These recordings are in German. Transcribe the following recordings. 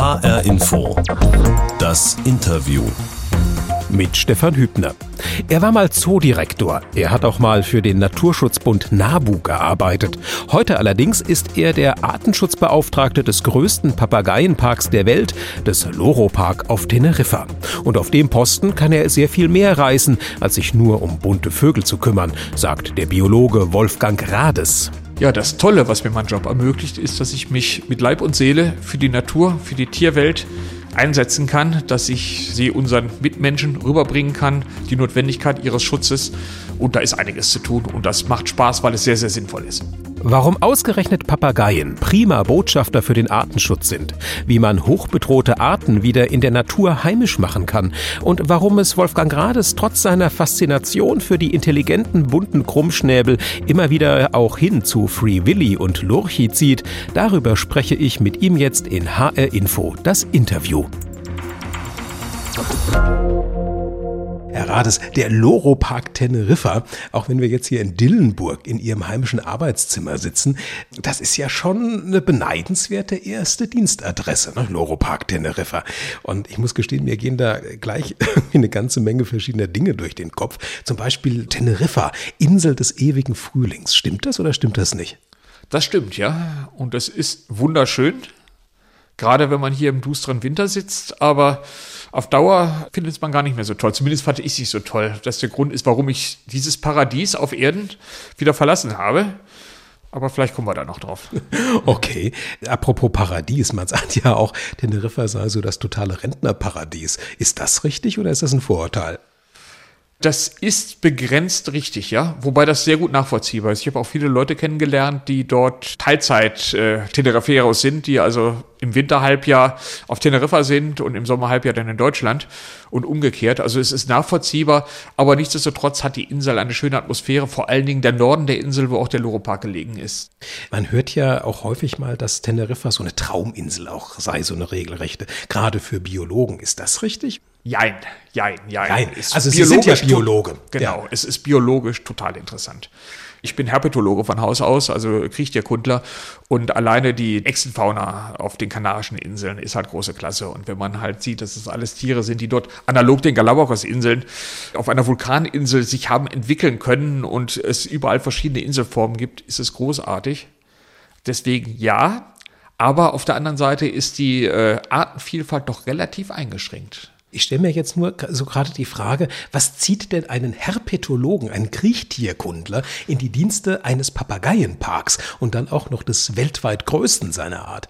HR Info. Das Interview. Mit Stefan Hübner. Er war mal Zoodirektor. Er hat auch mal für den Naturschutzbund NABU gearbeitet. Heute allerdings ist er der Artenschutzbeauftragte des größten Papageienparks der Welt, des Loro Park auf Teneriffa. Und auf dem Posten kann er sehr viel mehr reißen, als sich nur um bunte Vögel zu kümmern, sagt der Biologe Wolfgang Rades. Ja, das Tolle, was mir mein Job ermöglicht, ist, dass ich mich mit Leib und Seele für die Natur, für die Tierwelt einsetzen kann, dass ich sie unseren Mitmenschen rüberbringen kann, die Notwendigkeit ihres Schutzes. Und da ist einiges zu tun und das macht Spaß, weil es sehr, sehr sinnvoll ist. Warum ausgerechnet Papageien prima Botschafter für den Artenschutz sind, wie man hochbedrohte Arten wieder in der Natur heimisch machen kann und warum es Wolfgang Grades trotz seiner Faszination für die intelligenten bunten Krummschnäbel immer wieder auch hin zu Free Willy und Lurchi zieht, darüber spreche ich mit ihm jetzt in HR Info, das Interview. Herr Rades, der Loro Park Teneriffa, auch wenn wir jetzt hier in Dillenburg in Ihrem heimischen Arbeitszimmer sitzen, das ist ja schon eine beneidenswerte erste Dienstadresse, ne? Loro Park Teneriffa. Und ich muss gestehen, mir gehen da gleich eine ganze Menge verschiedener Dinge durch den Kopf. Zum Beispiel Teneriffa, Insel des ewigen Frühlings. Stimmt das oder stimmt das nicht? Das stimmt, ja. Und das ist wunderschön. Gerade wenn man hier im dusteren Winter sitzt, aber auf Dauer findet es man gar nicht mehr so toll. Zumindest fand ich es nicht so toll. Das der Grund ist, warum ich dieses Paradies auf Erden wieder verlassen habe. Aber vielleicht kommen wir da noch drauf. Okay. Apropos Paradies, man sagt ja auch, Teneriffa sei so das totale Rentnerparadies. Ist das richtig oder ist das ein Vorurteil? Das ist begrenzt richtig, ja. Wobei das sehr gut nachvollziehbar ist. Ich habe auch viele Leute kennengelernt, die dort Teilzeit äh, sind, die also im Winterhalbjahr auf Teneriffa sind und im Sommerhalbjahr dann in Deutschland und umgekehrt. Also es ist nachvollziehbar, aber nichtsdestotrotz hat die Insel eine schöne Atmosphäre, vor allen Dingen der Norden der Insel, wo auch der Loro-Park gelegen ist. Man hört ja auch häufig mal, dass Teneriffa so eine Trauminsel auch sei, so eine regelrechte, gerade für Biologen. Ist das richtig? Jein, jein, jein. jein. Also Sie sind ja Biologe. Genau, ja. es ist biologisch total interessant. Ich bin Herpetologe von Haus aus, also Kriechtierkundler. Und alleine die Echsenfauna auf den Kanarischen Inseln ist halt große Klasse. Und wenn man halt sieht, dass es alles Tiere sind, die dort analog den Galapagos-Inseln auf einer Vulkaninsel sich haben entwickeln können und es überall verschiedene Inselformen gibt, ist es großartig. Deswegen ja, aber auf der anderen Seite ist die äh, Artenvielfalt doch relativ eingeschränkt. Ich stelle mir jetzt nur so gerade die Frage, was zieht denn einen Herpetologen, einen Kriechtierkundler in die Dienste eines Papageienparks und dann auch noch des weltweit größten seiner Art?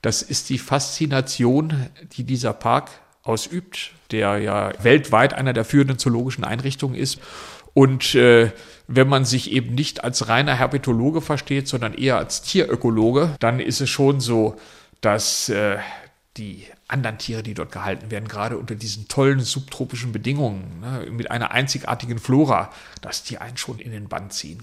Das ist die Faszination, die dieser Park ausübt, der ja weltweit einer der führenden zoologischen Einrichtungen ist. Und äh, wenn man sich eben nicht als reiner Herpetologe versteht, sondern eher als Tierökologe, dann ist es schon so, dass äh, die anderen Tiere, die dort gehalten werden, gerade unter diesen tollen subtropischen Bedingungen, ne, mit einer einzigartigen Flora, dass die einen schon in den Band ziehen.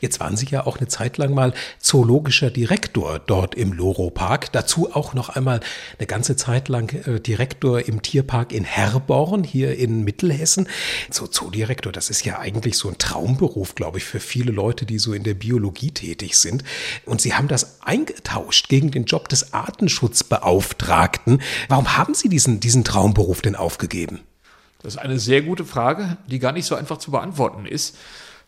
Jetzt waren Sie ja auch eine Zeit lang mal zoologischer Direktor dort im Loro Park. Dazu auch noch einmal eine ganze Zeit lang äh, Direktor im Tierpark in Herborn hier in Mittelhessen. So Zoodirektor, das ist ja eigentlich so ein Traumberuf, glaube ich, für viele Leute, die so in der Biologie tätig sind. Und Sie haben das eingetauscht gegen den Job des Artenschutzbeauftragten. Warum haben Sie diesen, diesen Traumberuf denn aufgegeben? Das ist eine sehr gute Frage, die gar nicht so einfach zu beantworten ist.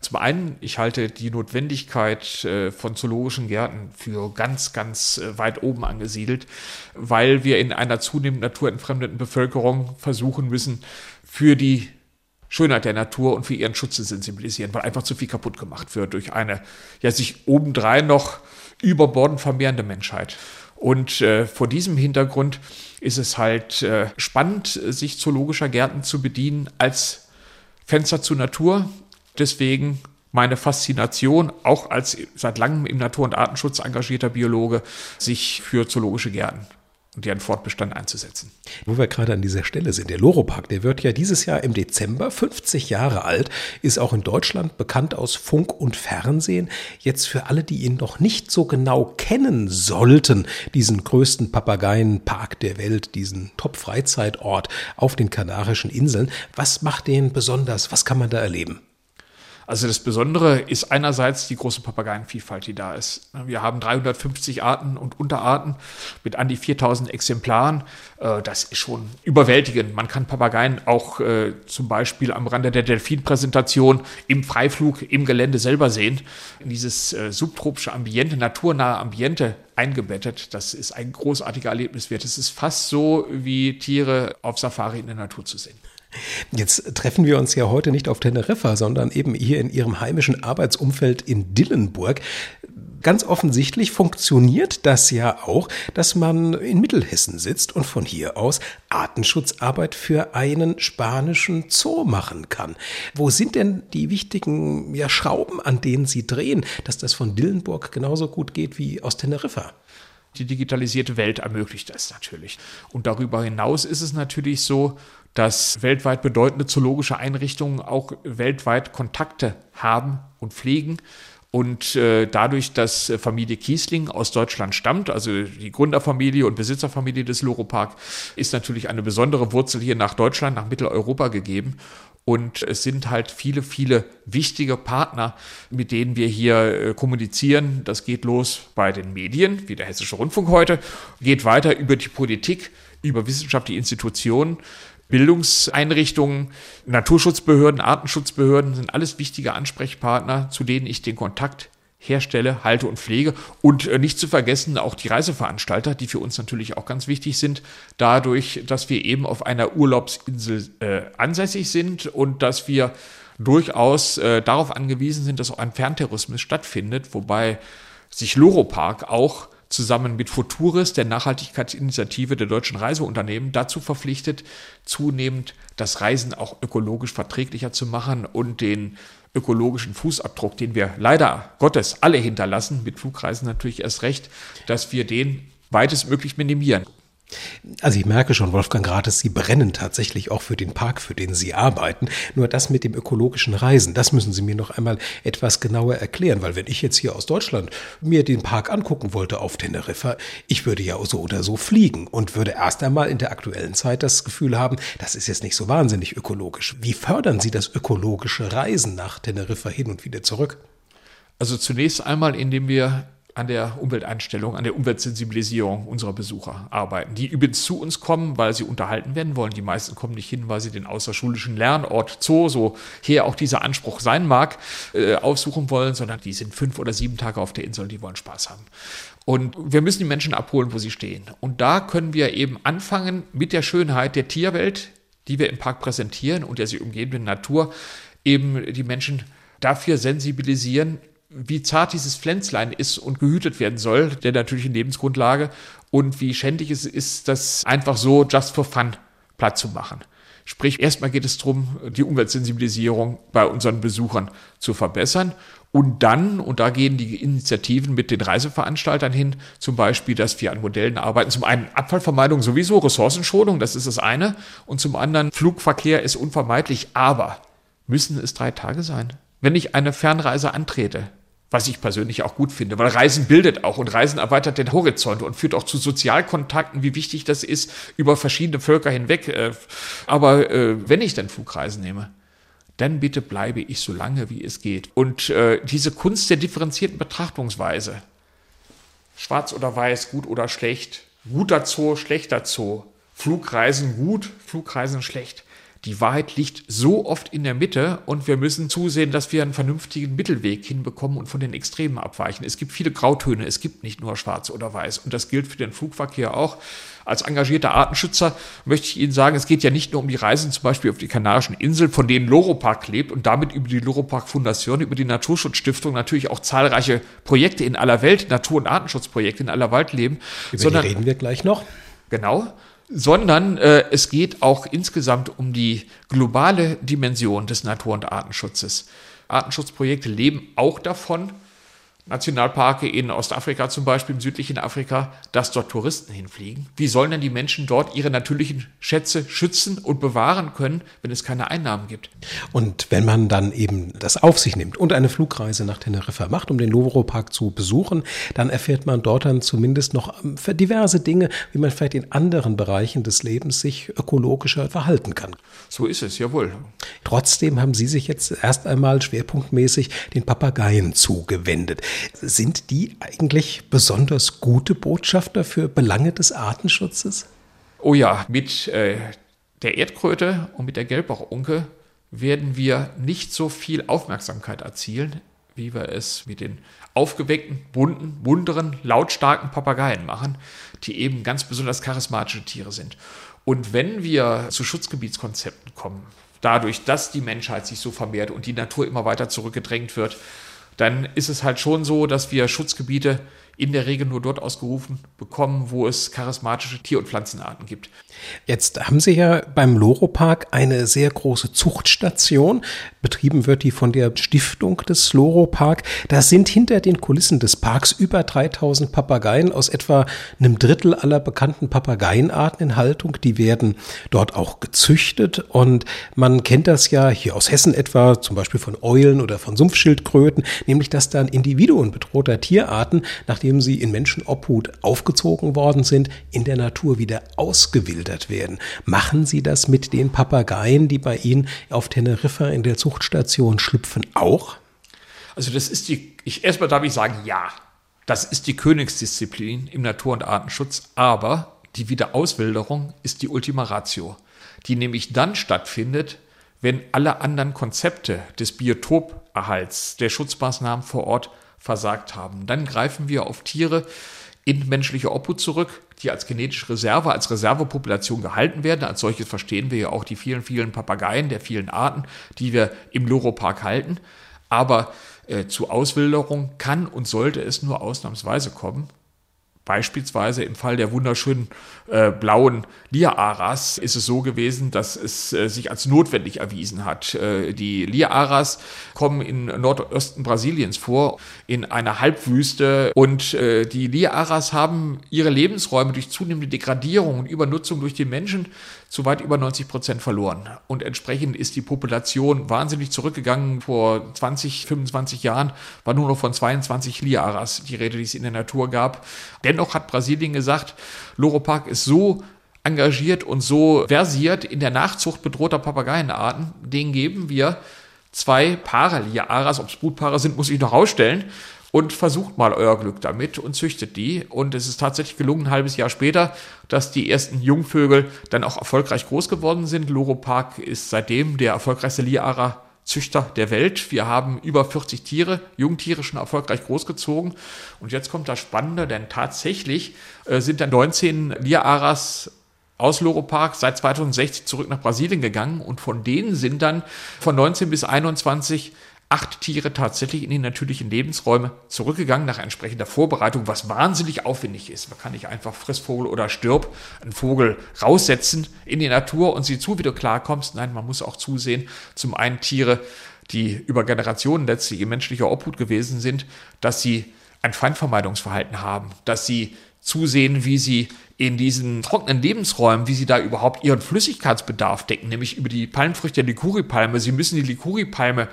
Zum einen, ich halte die Notwendigkeit äh, von zoologischen Gärten für ganz, ganz äh, weit oben angesiedelt, weil wir in einer zunehmend naturentfremdeten Bevölkerung versuchen müssen, für die Schönheit der Natur und für ihren Schutz zu sensibilisieren, weil einfach zu viel kaputt gemacht wird durch eine ja sich obendrein noch überbordend vermehrende Menschheit. Und äh, vor diesem Hintergrund ist es halt äh, spannend, sich zoologischer Gärten zu bedienen als Fenster zur Natur, deswegen meine Faszination, auch als seit langem im Natur- und Artenschutz engagierter Biologe, sich für zoologische Gärten und deren Fortbestand einzusetzen. Wo wir gerade an dieser Stelle sind, der Loropark, der wird ja dieses Jahr im Dezember 50 Jahre alt, ist auch in Deutschland bekannt aus Funk und Fernsehen. Jetzt für alle, die ihn noch nicht so genau kennen sollten, diesen größten Papageienpark der Welt, diesen Top-Freizeitort auf den Kanarischen Inseln, was macht den besonders? Was kann man da erleben? Also das Besondere ist einerseits die große Papageienvielfalt, die da ist. Wir haben 350 Arten und Unterarten mit an die 4000 Exemplaren. Äh, das ist schon überwältigend. Man kann Papageien auch äh, zum Beispiel am Rande der Delfinpräsentation im Freiflug im Gelände selber sehen. In dieses äh, subtropische Ambiente, naturnahe Ambiente eingebettet. Das ist ein großartiger Erlebniswert. Es ist fast so, wie Tiere auf Safari in der Natur zu sehen. Jetzt treffen wir uns ja heute nicht auf Teneriffa, sondern eben hier in Ihrem heimischen Arbeitsumfeld in Dillenburg. Ganz offensichtlich funktioniert das ja auch, dass man in Mittelhessen sitzt und von hier aus Artenschutzarbeit für einen spanischen Zoo machen kann. Wo sind denn die wichtigen ja, Schrauben, an denen Sie drehen, dass das von Dillenburg genauso gut geht wie aus Teneriffa? Die digitalisierte Welt ermöglicht das natürlich. Und darüber hinaus ist es natürlich so, dass weltweit bedeutende zoologische Einrichtungen auch weltweit Kontakte haben und pflegen. Und äh, dadurch, dass Familie Kiesling aus Deutschland stammt, also die Gründerfamilie und Besitzerfamilie des Loro-Park, ist natürlich eine besondere Wurzel hier nach Deutschland, nach Mitteleuropa gegeben. Und es sind halt viele, viele wichtige Partner, mit denen wir hier äh, kommunizieren. Das geht los bei den Medien, wie der Hessische Rundfunk heute, geht weiter über die Politik, über wissenschaftliche Institutionen, Bildungseinrichtungen, Naturschutzbehörden, Artenschutzbehörden sind alles wichtige Ansprechpartner, zu denen ich den Kontakt herstelle, halte und pflege. Und äh, nicht zu vergessen auch die Reiseveranstalter, die für uns natürlich auch ganz wichtig sind, dadurch, dass wir eben auf einer Urlaubsinsel äh, ansässig sind und dass wir durchaus äh, darauf angewiesen sind, dass auch ein Ferntourismus stattfindet, wobei sich Loro Park auch zusammen mit Futuris, der Nachhaltigkeitsinitiative der deutschen Reiseunternehmen, dazu verpflichtet, zunehmend das Reisen auch ökologisch verträglicher zu machen und den ökologischen Fußabdruck, den wir leider Gottes alle hinterlassen, mit Flugreisen natürlich erst recht, dass wir den weitestmöglich minimieren. Also ich merke schon, Wolfgang Gratis, Sie brennen tatsächlich auch für den Park, für den Sie arbeiten. Nur das mit dem ökologischen Reisen, das müssen Sie mir noch einmal etwas genauer erklären, weil wenn ich jetzt hier aus Deutschland mir den Park angucken wollte auf Teneriffa, ich würde ja so oder so fliegen und würde erst einmal in der aktuellen Zeit das Gefühl haben, das ist jetzt nicht so wahnsinnig ökologisch. Wie fördern Sie das ökologische Reisen nach Teneriffa hin und wieder zurück? Also zunächst einmal, indem wir an der Umwelteinstellung, an der Umweltsensibilisierung unserer Besucher arbeiten, die übrigens zu uns kommen, weil sie unterhalten werden wollen. Die meisten kommen nicht hin, weil sie den außerschulischen Lernort Zoo, so hier auch dieser Anspruch sein mag, äh, aufsuchen wollen, sondern die sind fünf oder sieben Tage auf der Insel die wollen Spaß haben. Und wir müssen die Menschen abholen, wo sie stehen. Und da können wir eben anfangen mit der Schönheit der Tierwelt, die wir im Park präsentieren und der sie umgebenden Natur, eben die Menschen dafür sensibilisieren, wie zart dieses Pflänzlein ist und gehütet werden soll, der natürlichen Lebensgrundlage, und wie schändlich es ist, das einfach so just for fun platt zu machen. Sprich, erstmal geht es darum, die Umweltsensibilisierung bei unseren Besuchern zu verbessern. Und dann, und da gehen die Initiativen mit den Reiseveranstaltern hin, zum Beispiel, dass wir an Modellen arbeiten. Zum einen Abfallvermeidung sowieso, Ressourcenschonung, das ist das eine. Und zum anderen, Flugverkehr ist unvermeidlich, aber müssen es drei Tage sein? Wenn ich eine Fernreise antrete, was ich persönlich auch gut finde, weil Reisen bildet auch und Reisen erweitert den Horizont und führt auch zu Sozialkontakten, wie wichtig das ist, über verschiedene Völker hinweg. Äh, aber äh, wenn ich dann Flugreisen nehme, dann bitte bleibe ich so lange, wie es geht. Und äh, diese Kunst der differenzierten Betrachtungsweise, schwarz oder weiß, gut oder schlecht, guter Zoo, schlechter Zoo, Flugreisen gut, Flugreisen schlecht, die Wahrheit liegt so oft in der Mitte und wir müssen zusehen, dass wir einen vernünftigen Mittelweg hinbekommen und von den Extremen abweichen. Es gibt viele Grautöne, es gibt nicht nur schwarz oder weiß und das gilt für den Flugverkehr auch. Als engagierter Artenschützer möchte ich Ihnen sagen, es geht ja nicht nur um die Reisen zum Beispiel auf die Kanarischen Inseln, von denen Loropark lebt und damit über die Loropark Foundation, über die Naturschutzstiftung natürlich auch zahlreiche Projekte in aller Welt, Natur- und Artenschutzprojekte in aller Welt leben. Über sondern, die reden wir gleich noch. Genau sondern äh, es geht auch insgesamt um die globale Dimension des Natur- und Artenschutzes. Artenschutzprojekte leben auch davon, Nationalparke in Ostafrika zum Beispiel, im südlichen Afrika, dass dort Touristen hinfliegen. Wie sollen denn die Menschen dort ihre natürlichen Schätze schützen und bewahren können, wenn es keine Einnahmen gibt? Und wenn man dann eben das auf sich nimmt und eine Flugreise nach Teneriffa macht, um den Louvre-Park zu besuchen, dann erfährt man dort dann zumindest noch ähm, diverse Dinge, wie man vielleicht in anderen Bereichen des Lebens sich ökologischer verhalten kann. So ist es, jawohl. Trotzdem haben Sie sich jetzt erst einmal schwerpunktmäßig den Papageien zugewendet. Sind die eigentlich besonders gute Botschafter für Belange des Artenschutzes? Oh ja, mit äh, der Erdkröte und mit der Gelbbauchunke werden wir nicht so viel Aufmerksamkeit erzielen, wie wir es mit den aufgeweckten, bunten, bunteren, lautstarken Papageien machen, die eben ganz besonders charismatische Tiere sind. Und wenn wir zu Schutzgebietskonzepten kommen, dadurch, dass die Menschheit sich so vermehrt und die Natur immer weiter zurückgedrängt wird, dann ist es halt schon so, dass wir Schutzgebiete in der Regel nur dort ausgerufen bekommen, wo es charismatische Tier- und Pflanzenarten gibt. Jetzt haben Sie ja beim Loro-Park eine sehr große Zuchtstation. Betrieben wird die von der Stiftung des Loro-Park. Da sind hinter den Kulissen des Parks über 3000 Papageien aus etwa einem Drittel aller bekannten Papageienarten in Haltung. Die werden dort auch gezüchtet und man kennt das ja hier aus Hessen etwa, zum Beispiel von Eulen oder von Sumpfschildkröten, nämlich dass dann Individuen bedrohter Tierarten, nachdem sie in Menschenobhut aufgezogen worden sind, in der Natur wieder ausgewildert werden. Machen Sie das mit den Papageien, die bei Ihnen auf Teneriffa in der Zuchtstation schlüpfen, auch? Also das ist die, ich, erstmal darf ich sagen, ja, das ist die Königsdisziplin im Natur- und Artenschutz, aber die Wiederauswilderung ist die Ultima Ratio, die nämlich dann stattfindet, wenn alle anderen Konzepte des Biotoperhalts, der Schutzmaßnahmen vor Ort versagt haben. Dann greifen wir auf Tiere in menschliche Obhut zurück, die als genetische Reserve, als Reservepopulation gehalten werden. Als solches verstehen wir ja auch die vielen, vielen Papageien der vielen Arten, die wir im Loro-Park halten. Aber äh, zu Auswilderung kann und sollte es nur ausnahmsweise kommen. Beispielsweise im Fall der wunderschönen äh, blauen Liaras ist es so gewesen, dass es äh, sich als notwendig erwiesen hat. Äh, die Liaras kommen in Nordosten Brasiliens vor, in einer Halbwüste und äh, die Liaras haben ihre Lebensräume durch zunehmende Degradierung und Übernutzung durch die Menschen zu weit über 90 Prozent verloren. Und entsprechend ist die Population wahnsinnig zurückgegangen. Vor 20, 25 Jahren war nur noch von 22 Liaras die Rede, die es in der Natur gab. Dennoch hat Brasilien gesagt, Loro Park ist so engagiert und so versiert in der Nachzucht bedrohter Papageienarten, denen geben wir zwei Paare Liaras, ob es Brutpaare sind, muss ich noch rausstellen, und versucht mal euer Glück damit und züchtet die. Und es ist tatsächlich gelungen, ein halbes Jahr später, dass die ersten Jungvögel dann auch erfolgreich groß geworden sind. Loro Park ist seitdem der erfolgreichste Liara Züchter der Welt. Wir haben über 40 Tiere, Jungtiere schon erfolgreich großgezogen. Und jetzt kommt das Spannende, denn tatsächlich äh, sind dann 19 Liaras aus Loro Park seit 2060 zurück nach Brasilien gegangen und von denen sind dann von 19 bis 21 acht Tiere tatsächlich in die natürlichen Lebensräume zurückgegangen nach entsprechender Vorbereitung, was wahnsinnig aufwendig ist. Man kann nicht einfach Frissvogel oder Stirb einen Vogel raussetzen in die Natur und sieh zu, wie du klarkommst. Nein, man muss auch zusehen, zum einen Tiere, die über Generationen letztlich in menschlicher Obhut gewesen sind, dass sie ein Feindvermeidungsverhalten haben, dass sie zusehen, wie sie in diesen trockenen Lebensräumen, wie sie da überhaupt ihren Flüssigkeitsbedarf decken, nämlich über die Palmfrüchte der Likuri-Palme. Sie müssen die Likuri-Palme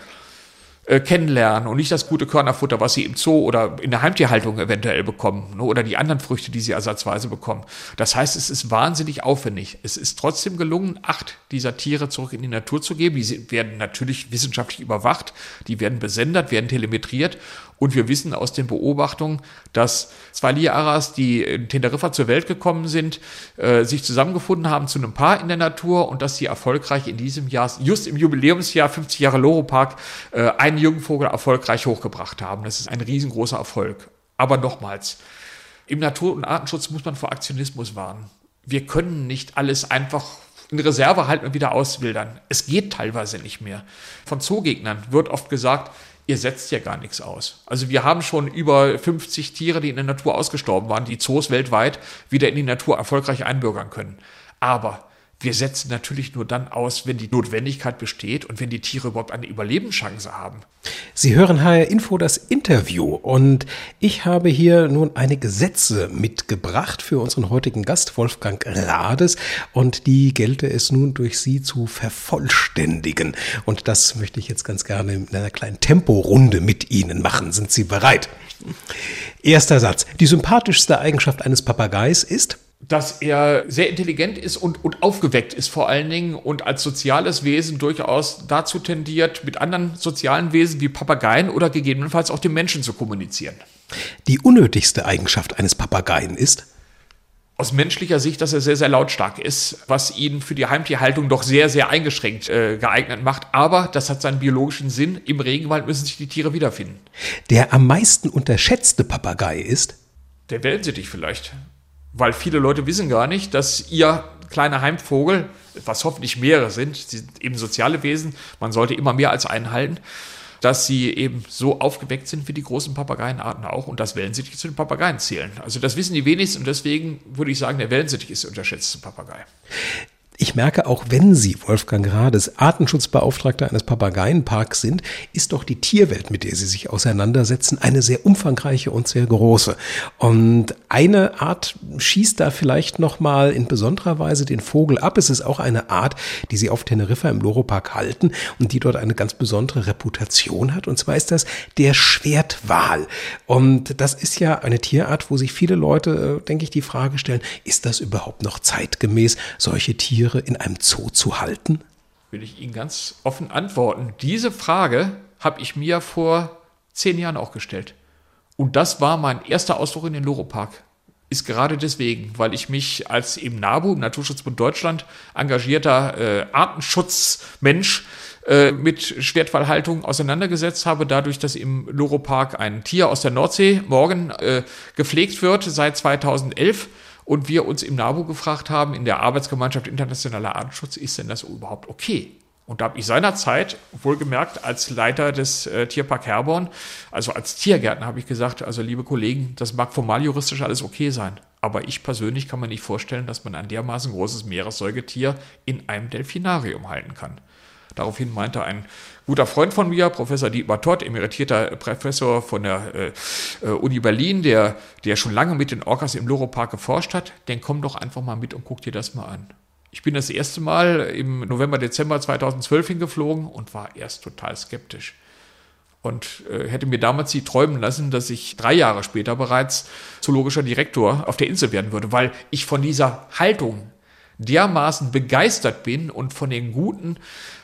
äh, kennenlernen und nicht das gute Körnerfutter, was sie im Zoo oder in der Heimtierhaltung eventuell bekommen ne, oder die anderen Früchte, die sie ersatzweise bekommen. Das heißt, es ist wahnsinnig aufwendig. Es ist trotzdem gelungen, acht dieser Tiere zurück in die Natur zu geben. Die werden natürlich wissenschaftlich überwacht, die werden besendet, werden telemetriert und wir wissen aus den Beobachtungen, dass zwei Liaras, die in Teneriffa zur Welt gekommen sind, äh, sich zusammengefunden haben zu einem Paar in der Natur und dass sie erfolgreich in diesem Jahr, just im Jubiläumsjahr 50 Jahre Loro Park, äh, einen Jungvogel erfolgreich hochgebracht haben. Das ist ein riesengroßer Erfolg. Aber nochmals, im Natur- und Artenschutz muss man vor Aktionismus warnen. Wir können nicht alles einfach in Reserve halten und wieder auswildern. Es geht teilweise nicht mehr. Von Zoogegnern wird oft gesagt, ihr setzt ja gar nichts aus. Also wir haben schon über 50 Tiere, die in der Natur ausgestorben waren, die Zoos weltweit wieder in die Natur erfolgreich einbürgern können. Aber Wir setzen natürlich nur dann aus, wenn die Notwendigkeit besteht und wenn die Tiere überhaupt eine Überlebenschance haben. Sie hören HR Info das Interview und ich habe hier nun einige Sätze mitgebracht für unseren heutigen Gast Wolfgang Rades und die gelte es nun durch Sie zu vervollständigen und das möchte ich jetzt ganz gerne in einer kleinen Temporunde mit Ihnen machen. Sind Sie bereit? Erster Satz. Die sympathischste Eigenschaft eines Papageis ist? Dass er sehr intelligent ist und, und aufgeweckt ist vor allen Dingen und als soziales Wesen durchaus dazu tendiert, mit anderen sozialen Wesen wie Papageien oder gegebenenfalls auch den Menschen zu kommunizieren. Die unnötigste Eigenschaft eines Papageien ist? Aus menschlicher Sicht, dass er sehr, sehr lautstark ist, was ihn für die Heimtierhaltung doch sehr, sehr eingeschränkt äh, geeignet macht. Aber das hat seinen biologischen Sinn. Im Regenwald müssen sich die Tiere wiederfinden. Der am meisten unterschätzte Papagei ist? Der Wellensittich vielleicht weil viele Leute wissen gar nicht, dass ihr kleiner Heimvogel, was hoffentlich mehrere sind, sie sind eben soziale Wesen, man sollte immer mehr als einen halten, dass sie eben so aufgeweckt sind wie die großen Papageienarten auch und dass Wellensittich zu den Papageien zählen. Also das wissen die wenigsten und deswegen würde ich sagen, der Wellensittich ist der unterschätzte Papagei. Ich merke, auch wenn Sie, Wolfgang Grades, Artenschutzbeauftragter eines Papageienparks sind, ist doch die Tierwelt, mit der Sie sich auseinandersetzen, eine sehr umfangreiche und sehr große. Und eine Art schießt da vielleicht nochmal in besonderer Weise den Vogel ab. Es ist auch eine Art, die Sie auf Teneriffa im Loro-Park halten und die dort eine ganz besondere Reputation hat. Und zwar ist das der Schwertwal. Und das ist ja eine Tierart, wo sich viele Leute, äh, denke ich, die Frage stellen, ist das überhaupt noch zeitgemäß, solche Tiere Tiere in einem Zoo zu halten? Will ich Ihnen ganz offen antworten. Diese Frage habe ich mir vor zehn Jahren auch gestellt. Und das war mein erster Ausflug in den Loro-Park. Ist gerade deswegen, weil ich mich als im NABU, im Naturschutzbund Deutschland, engagierter äh, Artenschutzmensch äh, mit Schwertfallhaltung auseinandergesetzt habe, dadurch, dass im Loro-Park ein Tier aus der Nordsee morgen äh, gepflegt wird seit 2011 und wir uns im NABU gefragt haben, in der Arbeitsgemeinschaft Internationaler Artenschutz, ist denn das überhaupt okay? Und da habe ich seinerzeit, wohlgemerkt, als Leiter des äh, Tierpark Herborn, also als Tiergärtner, habe ich gesagt, also liebe Kollegen, das mag formal juristisch alles okay sein. Aber ich persönlich kann mir nicht vorstellen, dass man ein dermaßen großes Meeressäugetier in einem Delfinarium halten kann. Daraufhin meinte ein guter Freund von mir, Professor Dietmar Todd, emeritierter Professor von der äh, äh, Uni Berlin, der, der schon lange mit den Orcas im Loro-Park geforscht hat, den komm doch einfach mal mit und guck dir das mal an. Ich bin das erste Mal im November, Dezember 2012 hingeflogen und war erst total skeptisch. Und äh, hätte mir damals sie träumen lassen, dass ich drei Jahre später bereits zoologischer Direktor auf der Insel werden würde, weil ich von dieser Haltung dermaßen begeistert bin und von den guten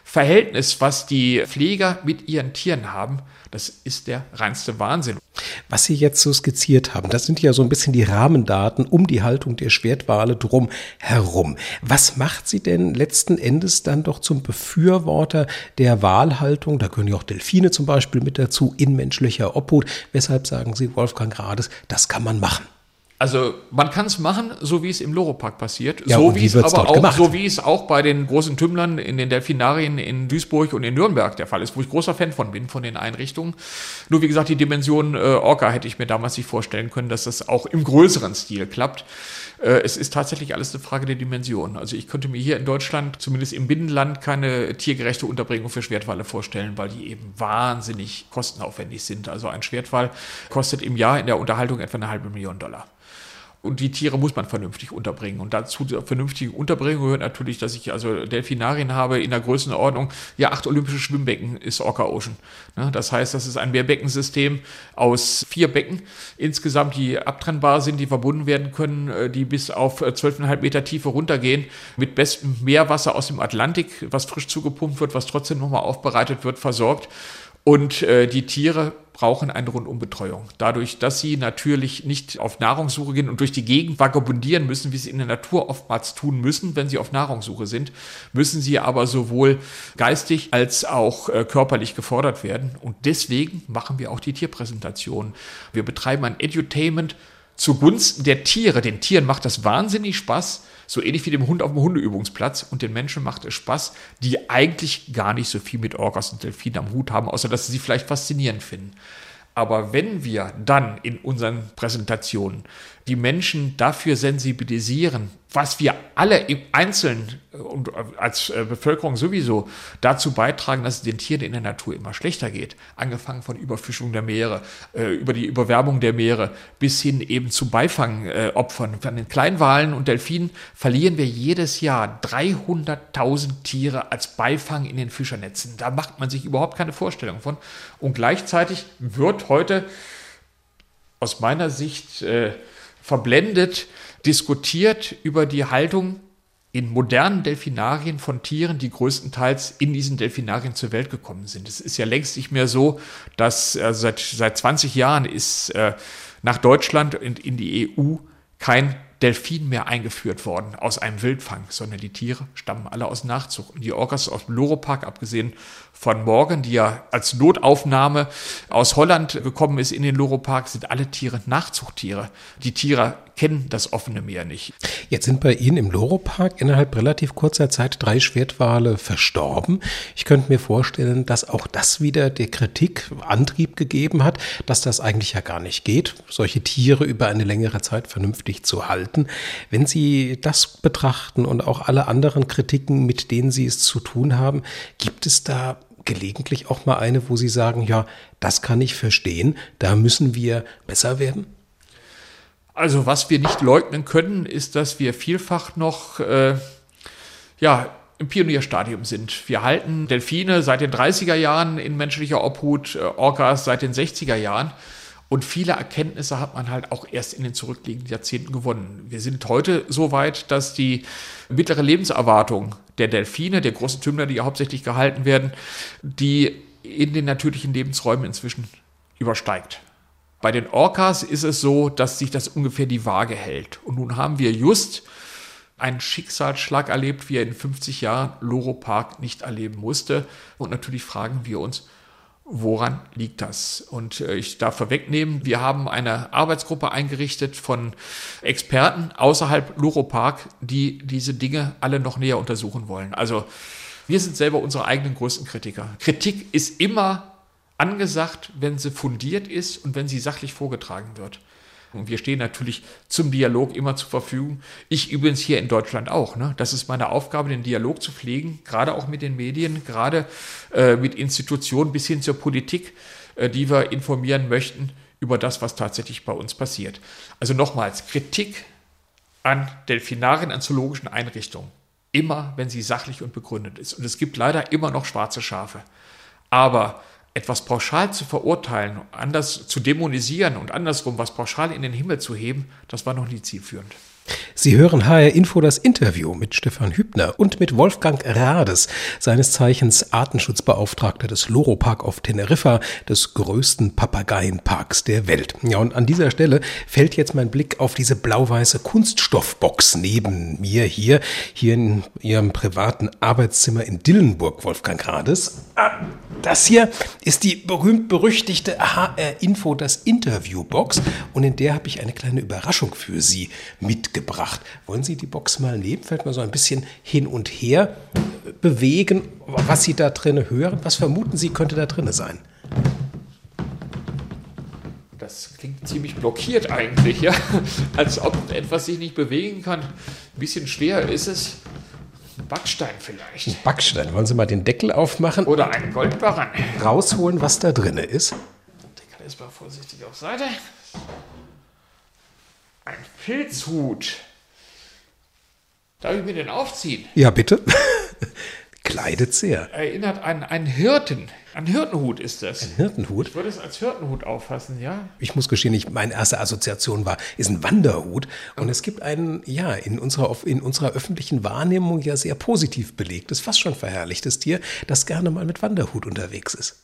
Verhältnis, was die Pfleger mit ihren Tieren haben, das ist der reinste Wahnsinn. Was Sie jetzt so skizziert haben, das sind ja so ein bisschen die Rahmendaten um die Haltung der Schwertwale drum herum. Was macht Sie denn letzten Endes dann doch zum Befürworter der Walhaltung? Da gehören ja auch Delfine zum Beispiel mit dazu, in menschlicher Obhut. Weshalb sagen Sie, Wolfgang Grades, das kann man machen? Also man kann es machen, so wie es im Loropark passiert, ja, so wie es aber auch, gemacht? so wie es auch bei den großen Tümmlern in den Delfinarien in Duisburg und in Nürnberg der Fall ist, wo ich großer Fan von bin, von den Einrichtungen. Nur wie gesagt, die Dimension äh, Orca hätte ich mir damals nicht vorstellen können, dass das auch im größeren Stil klappt. Äh, es ist tatsächlich alles eine Frage der Dimension. Also ich könnte mir hier in Deutschland, zumindest im Binnenland, keine tiergerechte Unterbringung für Schwertwale vorstellen, weil die eben wahnsinnig kostenaufwendig sind. Also ein Schwertwal kostet im Jahr in der Unterhaltung etwa eine halbe Million Dollar und die Tiere muss man vernünftig unterbringen. Und dazu der vernünftigen Unterbringung gehört natürlich, dass ich also Delfinarien habe in der Größenordnung, ja, acht olympische Schwimmbecken ist Orca Ocean. Ne? Das heißt, das ist ein Mehrbeckensystem aus vier Becken insgesamt, die abtrennbar sind, die verbunden werden können, äh, die bis auf äh, zwölfeinhalb Meter Tiefe runtergehen, mit bestem Meerwasser aus dem Atlantik, was frisch zugepumpt wird, was trotzdem nochmal aufbereitet wird, versorgt. Und äh, die Tiere brauchen eine Rundumbetreuung. Dadurch, dass sie natürlich nicht auf Nahrungssuche gehen und durch die Gegend vagabundieren müssen, wie sie in der Natur oftmals tun müssen, wenn sie auf Nahrungssuche sind, müssen sie aber sowohl geistig als auch äh, körperlich gefordert werden. Und deswegen machen wir auch die Tierpräsentation. Wir betreiben ein Edutainment zugunsten der Tiere. Den Tieren macht das wahnsinnig Spaß, so ähnlich wie dem Hund auf dem Hundeübungsplatz. Und den Menschen macht es Spaß, die eigentlich gar nicht so viel mit Orcas und Delfinen am Hut haben, außer dass sie sie vielleicht faszinierend finden. Aber wenn wir dann in unseren Präsentationen die Menschen dafür sensibilisieren, was wir alle im Einzelnen und als äh, Bevölkerung sowieso dazu beitragen, dass es den Tieren in der Natur immer schlechter geht. Angefangen von Überfischung der Meere, äh, über die Überwärmung der Meere bis hin eben zu Beifangopfern. Von den Kleinwalen und Delfinen verlieren wir jedes Jahr 300.000 Tiere als Beifang in den Fischernetzen. Da macht man sich überhaupt keine Vorstellung von. Und gleichzeitig wird heute aus meiner Sicht äh, verblendet diskutiert über die Haltung in modernen Delfinarien von Tieren, die größtenteils in diesen Delfinarien zur Welt gekommen sind. Es ist ja längst nicht mehr so, dass äh, seit, seit 20 Jahren ist äh, nach Deutschland und in die EU kein Delfin mehr eingeführt worden aus einem Wildfang, sondern die Tiere stammen alle aus Nachzug. Und die Orcas aus dem Loropark, abgesehen von Morgan, die ja als Notaufnahme aus Holland gekommen ist in den Loropark, sind alle Tiere Nachzuchttiere. Die Tiere kennen das offene Meer nicht. Jetzt sind bei Ihnen im Loropark innerhalb relativ kurzer Zeit drei Schwertwale verstorben. Ich könnte mir vorstellen, dass auch das wieder der Kritik Antrieb gegeben hat, dass das eigentlich ja gar nicht geht, solche Tiere über eine längere Zeit vernünftig zu halten. Wenn Sie das betrachten und auch alle anderen Kritiken, mit denen Sie es zu tun haben, gibt es da gelegentlich auch mal eine, wo Sie sagen, ja, das kann ich verstehen, da müssen wir besser werden? Also was wir nicht leugnen können, ist, dass wir vielfach noch äh, ja, im Pionierstadium sind. Wir halten Delfine seit den 30er Jahren in menschlicher Obhut, äh, Orcas seit den 60er Jahren. Und viele Erkenntnisse hat man halt auch erst in den zurückliegenden Jahrzehnten gewonnen. Wir sind heute so weit, dass die mittlere Lebenserwartung der Delfine, der großen Tümmler, die ja hauptsächlich gehalten werden, die in den natürlichen Lebensräumen inzwischen übersteigt. Bei den Orcas ist es so, dass sich das ungefähr die Waage hält. Und nun haben wir just einen Schicksalsschlag erlebt, wie er in 50 Jahren Loro Park nicht erleben musste. Und natürlich fragen wir uns, woran liegt das? Und äh, ich darf vorwegnehmen, wir haben eine Arbeitsgruppe eingerichtet von Experten außerhalb Loro Park, die diese Dinge alle noch näher untersuchen wollen. Also wir sind selber unsere eigenen größten Kritiker. Kritik ist immer angesagt, wenn sie fundiert ist und wenn sie sachlich vorgetragen wird. Und wir stehen natürlich zum Dialog immer zur Verfügung. Ich übrigens hier in Deutschland auch. Ne? Das ist meine Aufgabe, den Dialog zu pflegen, gerade auch mit den Medien, gerade äh, mit Institutionen bis hin zur Politik, äh, die wir informieren möchten über das, was tatsächlich bei uns passiert. Also nochmals, Kritik an Delfinarien, an zoologischen Einrichtungen. Immer, wenn sie sachlich und begründet ist. Und es gibt leider immer noch schwarze Schafe. Aber etwas pauschal zu verurteilen, anders zu dämonisieren und andersrum was pauschal in den Himmel zu heben, das war noch nie zielführend. Sie hören HR Info das Interview mit Stefan Hübner und mit Wolfgang Rades, seines Zeichens Artenschutzbeauftragter des Loro Park auf Teneriffa, des größten Papageienparks der Welt. Ja, und an dieser Stelle fällt jetzt mein Blick auf diese blau-weiße Kunststoffbox neben mir hier, hier in Ihrem privaten Arbeitszimmer in Dillenburg, Wolfgang Rades. Ah, das hier ist die berühmt-berüchtigte HR Info das Interview-Box und in der habe ich eine kleine Überraschung für Sie mitgebracht. Wollen Sie die Box mal nehmen? Fällt mal so ein bisschen hin und her bewegen, was Sie da drin hören. Was vermuten Sie, könnte da drin sein? Das klingt ziemlich blockiert eigentlich, ja. Als ob etwas sich nicht bewegen kann. Ein bisschen schwer ist es. Ein Backstein vielleicht. Ein Backstein. Wollen Sie mal den Deckel aufmachen? Oder einen Goldbarren. Rausholen, was da drin ist. Deckel ist mal vorsichtig auf Seite. Ein Filzhut. Darf ich mir den aufziehen? Ja, bitte. Kleidet sehr. Erinnert an einen Hirten. Ein Hirtenhut ist das. Ein Hirtenhut? Ich würde es als Hirtenhut auffassen, ja. Ich muss gestehen, ich, meine erste Assoziation war, ist ein Wanderhut. Und es gibt einen, ja, in unserer, in unserer öffentlichen Wahrnehmung ja sehr positiv belegtes, fast schon verherrlichtes Tier, das gerne mal mit Wanderhut unterwegs ist.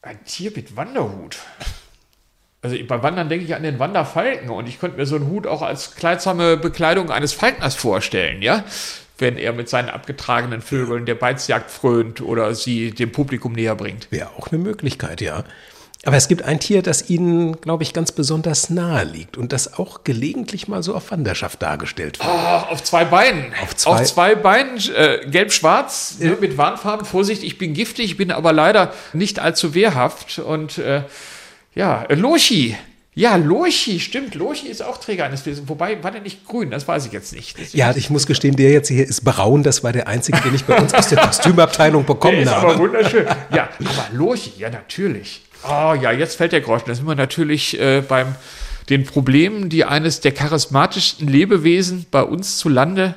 Ein Tier mit Wanderhut? Also beim Wandern denke ich an den Wanderfalken und ich könnte mir so einen Hut auch als kleidsame Bekleidung eines Falkners vorstellen, ja? Wenn er mit seinen abgetragenen Vögeln der Beizjagd frönt oder sie dem Publikum näher bringt. Wäre auch eine Möglichkeit, ja. Aber es gibt ein Tier, das Ihnen, glaube ich, ganz besonders nahe liegt und das auch gelegentlich mal so auf Wanderschaft dargestellt wird. Oh, auf zwei Beinen. Auf zwei, auf zwei Beinen, äh, gelb-schwarz, äh. mit Warnfarben. Vorsicht, ich bin giftig, bin aber leider nicht allzu wehrhaft und äh, ja, Lochi. Ja, Lurchi, stimmt. Lurchi ist auch Träger eines Pilzes. Wobei, war der nicht grün? Das weiß ich jetzt nicht. Deswegen ja, ich muss gestehen, der jetzt hier ist braun. Das war der einzige, den ich bei uns aus der Kostümabteilung bekommen der ist habe. Aber wunderschön. Ja, aber Lurchi, ja, natürlich. Oh ja, jetzt fällt der Groschen. Da sind wir natürlich äh, beim den Problemen, die eines der charismatischsten Lebewesen bei uns zu Lande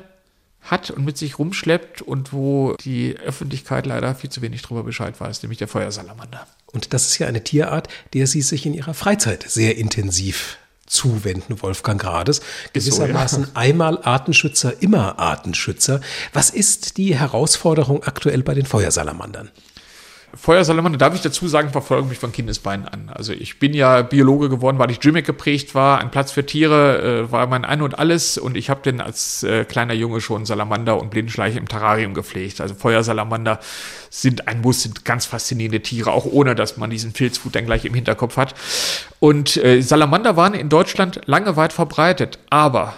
hat und mit sich rumschleppt und wo die Öffentlichkeit leider viel zu wenig darüber Bescheid weiß, nämlich der Feuersalamander. Und das ist ja eine Tierart, der Sie sich in Ihrer Freizeit sehr intensiv zuwenden, Wolfgang Grades. Gewissermaßen so, ja. einmal Artenschützer, immer Artenschützer. Was ist die Herausforderung aktuell bei den Feuersalamandern? Feuersalamander, darf ich dazu sagen, verfolgen mich von Kindesbeinen an. Also ich bin ja Biologe geworden, weil ich Gimmick geprägt war. Ein Platz für Tiere äh, war mein Ein und Alles. Und ich habe den als äh, kleiner Junge schon Salamander und Blindenschleiche im Terrarium gepflegt. Also Feuersalamander sind ein Muss, sind ganz faszinierende Tiere, auch ohne, dass man diesen Filzhut dann gleich im Hinterkopf hat. Und äh, Salamander waren in Deutschland lange weit verbreitet. Aber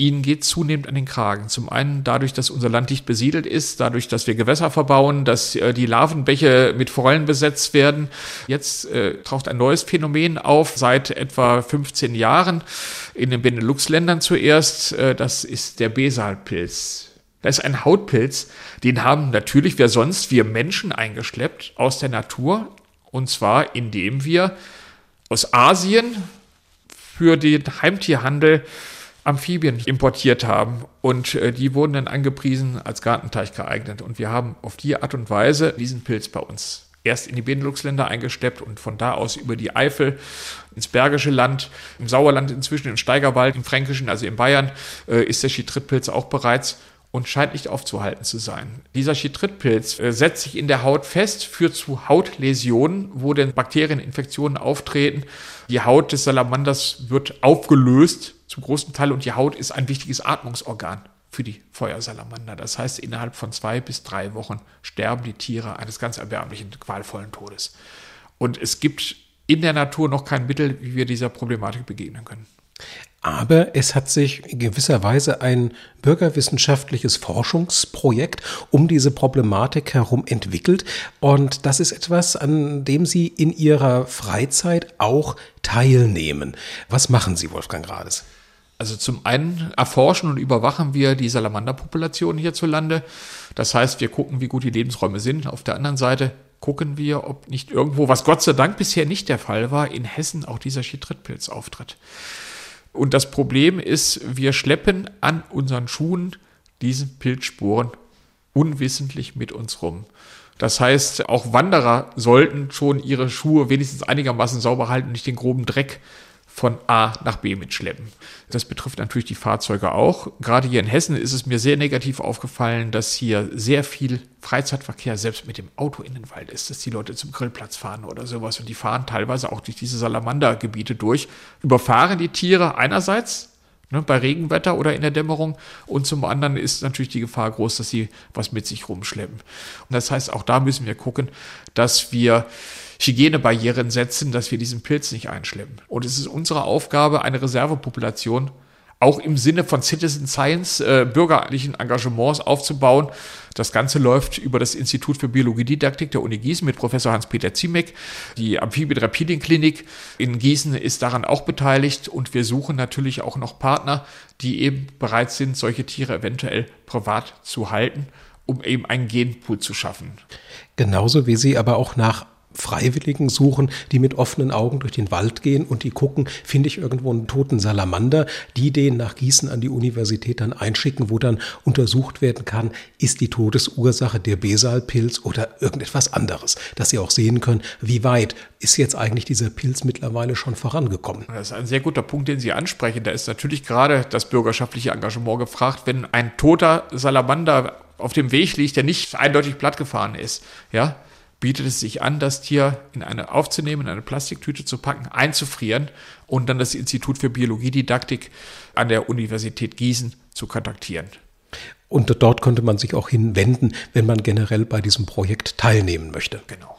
ihnen geht zunehmend an den Kragen. Zum einen dadurch, dass unser Land dicht besiedelt ist, dadurch, dass wir Gewässer verbauen, dass äh, die Larvenbäche mit Forellen besetzt werden. Jetzt äh, taucht ein neues Phänomen auf, seit etwa 15 Jahren in den Benelux-Ländern zuerst. Äh, das ist der Besalpilz. Das ist ein Hautpilz, den haben natürlich wer sonst, wir Menschen eingeschleppt aus der Natur. Und zwar indem wir aus Asien für den Heimtierhandel Amphibien importiert haben und äh, die wurden dann angepriesen als Gartenteich geeignet. Und wir haben auf die Art und Weise diesen Pilz bei uns erst in die Benelux-Länder eingesteppt und von da aus über die Eifel ins Bergische Land, im Sauerland inzwischen, im Steigerwald, im Fränkischen, also in Bayern, äh, ist der Chytridpilz auch bereits und scheint nicht aufzuhalten zu sein. Dieser Chytridpilz äh, setzt sich in der Haut fest, führt zu Hautläsionen, wo denn Bakterieninfektionen auftreten. Die Haut des Salamanders wird aufgelöst zum großen Teil und die Haut ist ein wichtiges Atmungsorgan für die Feuersalamander. Das heißt, innerhalb von zwei bis drei Wochen sterben die Tiere eines ganz erbärmlichen, qualvollen Todes. Und es gibt in der Natur noch kein Mittel, wie wir dieser Problematik begegnen können. Aber es hat sich in gewisser Weise ein bürgerwissenschaftliches Forschungsprojekt um diese Problematik herum entwickelt. Und das ist etwas, an dem Sie in Ihrer Freizeit auch teilnehmen. Was machen Sie, Wolfgang Grades? Also zum einen erforschen und überwachen wir die Salamanderpopulation hierzulande. Das heißt, wir gucken, wie gut die Lebensräume sind. Auf der anderen Seite gucken wir, ob nicht irgendwo, was Gott sei Dank bisher nicht der Fall war, in Hessen auch dieser Chytridpilz auftritt. Und das Problem ist, wir schleppen an unseren Schuhen diese Pilzspuren unwissentlich mit uns rum. Das heißt, auch Wanderer sollten schon ihre Schuhe wenigstens einigermaßen sauber halten und nicht den groben Dreck von A nach B mitschleppen. Das betrifft natürlich die Fahrzeuge auch. Gerade hier in Hessen ist es mir sehr negativ aufgefallen, dass hier sehr viel Freizeitverkehr selbst mit dem Auto in den Wald ist, dass die Leute zum Grillplatz fahren oder sowas und die fahren teilweise auch durch diese Salamandergebiete durch, überfahren die Tiere einerseits ne, bei Regenwetter oder in der Dämmerung und zum anderen ist natürlich die Gefahr groß, dass sie was mit sich rumschleppen. Und das heißt, auch da müssen wir gucken, dass wir Hygienebarrieren setzen, dass wir diesen Pilz nicht einschleppen. Und es ist unsere Aufgabe, eine Reservepopulation auch im Sinne von Citizen Science, äh, bürgerlichen Engagements aufzubauen. Das Ganze läuft über das Institut für Biologiedidaktik der Uni Gießen mit Professor Hans-Peter Ziemek. Die Amphibien-Reptilienklinik in Gießen ist daran auch beteiligt und wir suchen natürlich auch noch Partner, die eben bereit sind, solche Tiere eventuell privat zu halten, um eben einen Genpool zu schaffen. Genauso wie Sie aber auch nach Freiwilligen suchen, die mit offenen Augen durch den Wald gehen und die gucken, finde ich irgendwo einen toten Salamander, die den nach Gießen an die Universität dann einschicken, wo dann untersucht werden kann, ist die Todesursache der Besalpilz oder irgendetwas anderes, dass sie auch sehen können, wie weit ist jetzt eigentlich dieser Pilz mittlerweile schon vorangekommen. Das ist ein sehr guter Punkt, den Sie ansprechen. Da ist natürlich gerade das bürgerschaftliche Engagement gefragt, wenn ein toter Salamander auf dem Weg liegt, der nicht eindeutig plattgefahren ist, ja, bietet es sich an, das Tier in eine aufzunehmen, in eine Plastiktüte zu packen, einzufrieren und dann das Institut für Biologiedidaktik an der Universität Gießen zu kontaktieren. Und dort könnte man sich auch hinwenden, wenn man generell bei diesem Projekt teilnehmen möchte. Genau.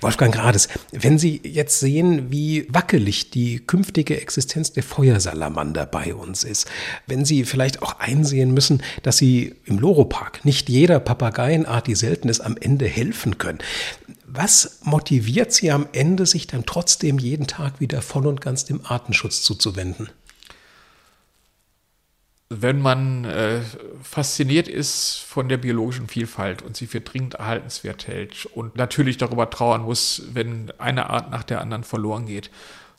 Wolfgang Grades, wenn Sie jetzt sehen, wie wackelig die künftige Existenz der Feuersalamander bei uns ist, wenn Sie vielleicht auch einsehen müssen, dass Sie im Loropark nicht jeder Papageienart, die selten ist, am Ende helfen können, Was motiviert Sie am Ende, sich dann trotzdem jeden Tag wieder voll und ganz dem Artenschutz zuzuwenden? Wenn man äh, fasziniert ist von der biologischen Vielfalt und sie für dringend erhaltenswert hält und natürlich darüber trauern muss, wenn eine Art nach der anderen verloren geht,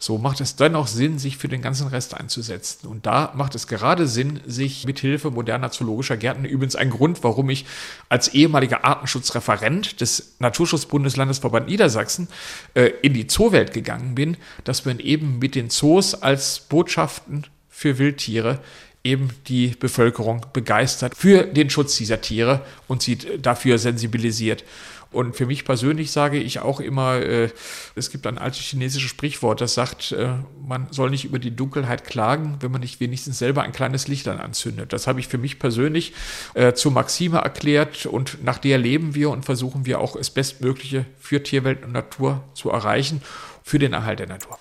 so macht es dann auch Sinn, sich für den ganzen Rest einzusetzen. Und da macht es gerade Sinn, sich mit Hilfe moderner zoologischer Gärten, übrigens ein Grund, warum ich als ehemaliger Artenschutzreferent des Naturschutzbundeslandesverband Niedersachsen äh, in die Zoowelt gegangen bin, dass man eben mit den Zoos als Botschaften für Wildtiere eben die Bevölkerung begeistert für den Schutz dieser Tiere und sie dafür sensibilisiert. Und für mich persönlich sage ich auch immer, äh, es gibt ein altes chinesisches Sprichwort, das sagt, äh, man soll nicht über die Dunkelheit klagen, wenn man nicht wenigstens selber ein kleines Licht dann anzündet. Das habe ich für mich persönlich äh, zur Maxime erklärt und nach der leben wir und versuchen wir auch das Bestmögliche für Tierwelt und Natur zu erreichen, für den Erhalt der Natur.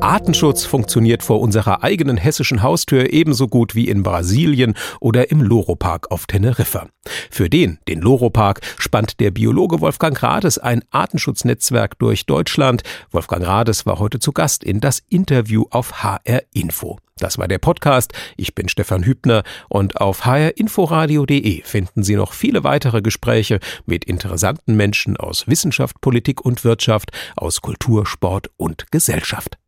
Artenschutz funktioniert vor unserer eigenen hessischen Haustür ebenso gut wie in Brasilien oder im Loro-Park auf Teneriffa. Für den, den Loro-Park, spannt der Biologe Wolfgang Rades ein Artenschutznetzwerk durch Deutschland. Wolfgang Rades war heute zu Gast in das Interview auf HR Info. Das war der Podcast. Ich bin Stefan Hübner und auf hrinforadio.de finden Sie noch viele weitere Gespräche mit interessanten Menschen aus Wissenschaft, Politik und Wirtschaft, aus Kultur, Sport und Gesellschaft.